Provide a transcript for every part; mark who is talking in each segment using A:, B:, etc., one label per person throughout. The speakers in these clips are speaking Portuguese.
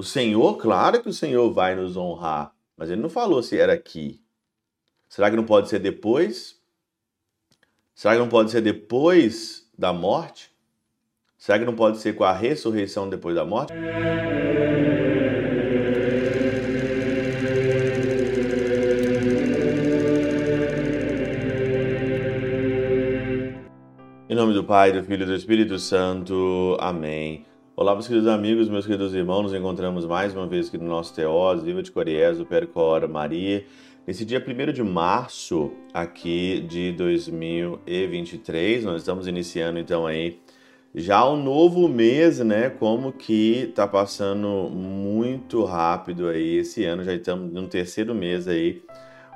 A: O Senhor, claro que o Senhor vai nos honrar, mas ele não falou se era aqui. Será que não pode ser depois? Será que não pode ser depois da morte? Será que não pode ser com a ressurreição depois da morte? Em nome do Pai, do Filho e do Espírito Santo. Amém. Olá, meus queridos amigos, meus queridos irmãos, nos encontramos mais uma vez aqui no nosso Teós, Viva de Coriés, o Percor Maria, nesse dia 1 de março aqui de 2023. Nós estamos iniciando então aí já um novo mês, né? Como que tá passando muito rápido aí esse ano, já estamos no terceiro mês aí,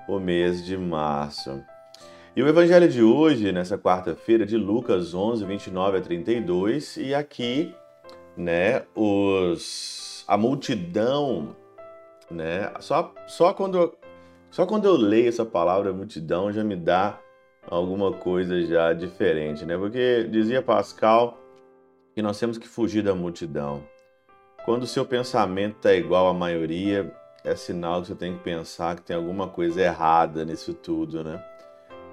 A: o mês de março. E o evangelho de hoje, nessa quarta-feira, de Lucas 11, 29 a 32, e aqui, né, os a multidão, né, só só quando só quando eu leio essa palavra multidão já me dá alguma coisa já diferente, né? Porque dizia Pascal que nós temos que fugir da multidão. Quando o seu pensamento está igual à maioria, é sinal que você tem que pensar que tem alguma coisa errada nisso tudo, né?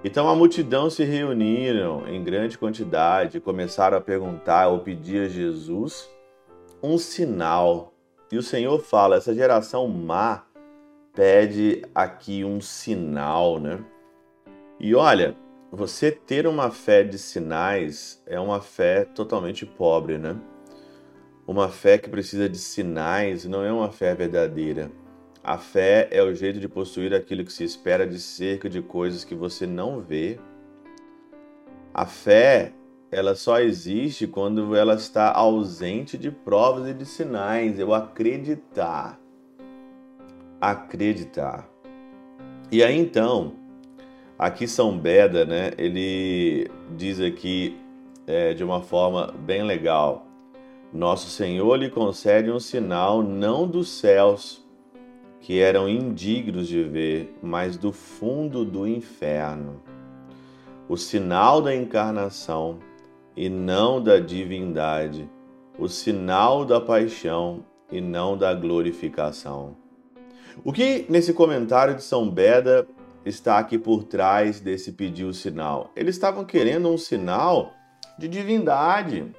A: Então a multidão se reuniram em grande quantidade e começaram a perguntar ou pedir a Jesus um sinal. E o Senhor fala: essa geração má pede aqui um sinal, né? E olha, você ter uma fé de sinais é uma fé totalmente pobre, né? Uma fé que precisa de sinais não é uma fé verdadeira. A fé é o jeito de possuir aquilo que se espera de cerca de coisas que você não vê. A fé, ela só existe quando ela está ausente de provas e de sinais. Eu acreditar. Acreditar. E aí então, aqui São Beda, né? Ele diz aqui é, de uma forma bem legal. Nosso Senhor lhe concede um sinal não dos céus que eram indignos de ver, mas do fundo do inferno. O sinal da encarnação e não da divindade, o sinal da paixão e não da glorificação. O que nesse comentário de São Beda está aqui por trás desse pedido sinal? Eles estavam querendo um sinal de divindade,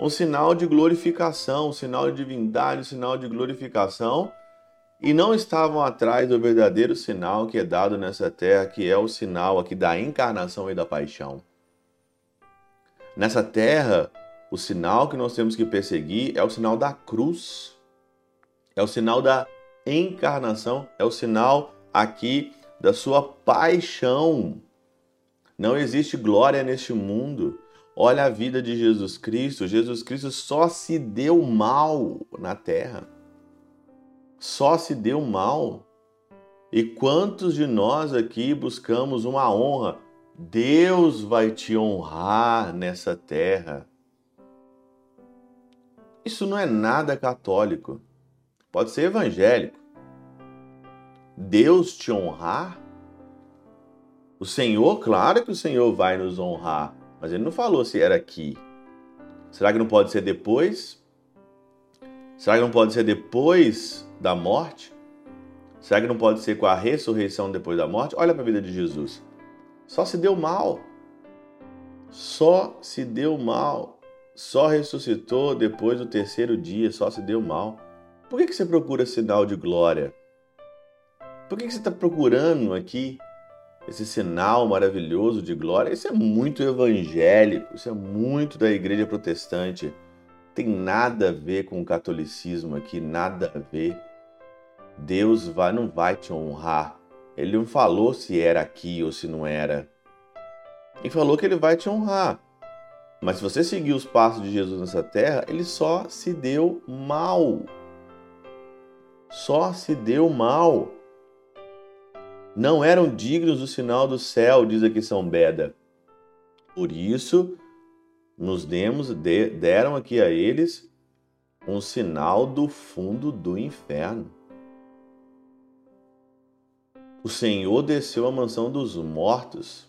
A: um sinal de glorificação, um sinal de divindade, um sinal de glorificação e não estavam atrás do verdadeiro sinal que é dado nessa terra, que é o sinal aqui da encarnação e da paixão. Nessa terra, o sinal que nós temos que perseguir é o sinal da cruz, é o sinal da encarnação, é o sinal aqui da sua paixão. Não existe glória neste mundo. Olha a vida de Jesus Cristo. Jesus Cristo só se deu mal na terra só se deu mal. E quantos de nós aqui buscamos uma honra? Deus vai te honrar nessa terra. Isso não é nada católico. Pode ser evangélico. Deus te honrar? O Senhor, claro que o Senhor vai nos honrar, mas ele não falou se era aqui. Será que não pode ser depois? Será que não pode ser depois da morte? Será que não pode ser com a ressurreição depois da morte? Olha para a vida de Jesus. Só se deu mal. Só se deu mal. Só ressuscitou depois do terceiro dia. Só se deu mal. Por que, que você procura sinal de glória? Por que, que você está procurando aqui esse sinal maravilhoso de glória? Isso é muito evangélico. Isso é muito da igreja protestante tem nada a ver com o catolicismo aqui, nada a ver. Deus vai, não vai te honrar. Ele não falou se era aqui ou se não era. Ele falou que ele vai te honrar. Mas se você seguir os passos de Jesus nessa terra, ele só se deu mal. Só se deu mal. Não eram dignos do sinal do céu, diz aqui São Beda. Por isso, nos demos, de, deram aqui a eles um sinal do fundo do inferno. O Senhor desceu à mansão dos mortos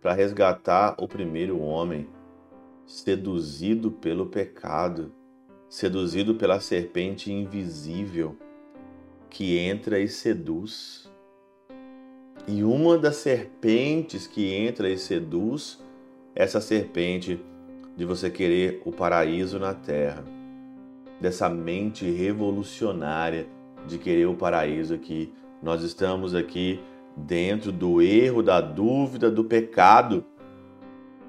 A: para resgatar o primeiro homem, seduzido pelo pecado, seduzido pela serpente invisível que entra e seduz. E uma das serpentes que entra e seduz, essa serpente de você querer o paraíso na terra, dessa mente revolucionária de querer o paraíso aqui. Nós estamos aqui dentro do erro, da dúvida, do pecado.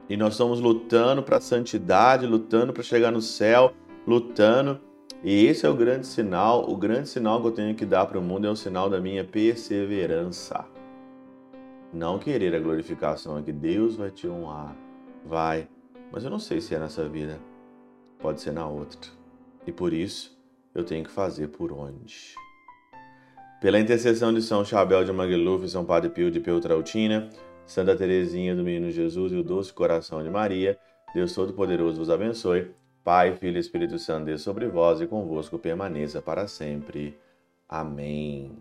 A: E nós estamos lutando para a santidade, lutando para chegar no céu, lutando. E esse é o grande sinal. O grande sinal que eu tenho que dar para o mundo é o sinal da minha perseverança. Não querer a glorificação é que Deus vai te honrar. Vai. Mas eu não sei se é nessa vida. Pode ser na outra. E por isso eu tenho que fazer por onde. Pela intercessão de São Chabel de Magluf, São Padre Pio de Peltrautina, Santa Teresinha do Menino Jesus e o Doce Coração de Maria, Deus Todo-Poderoso vos abençoe. Pai, Filho e Espírito Santo, Deus sobre vós e convosco permaneça para sempre. Amém.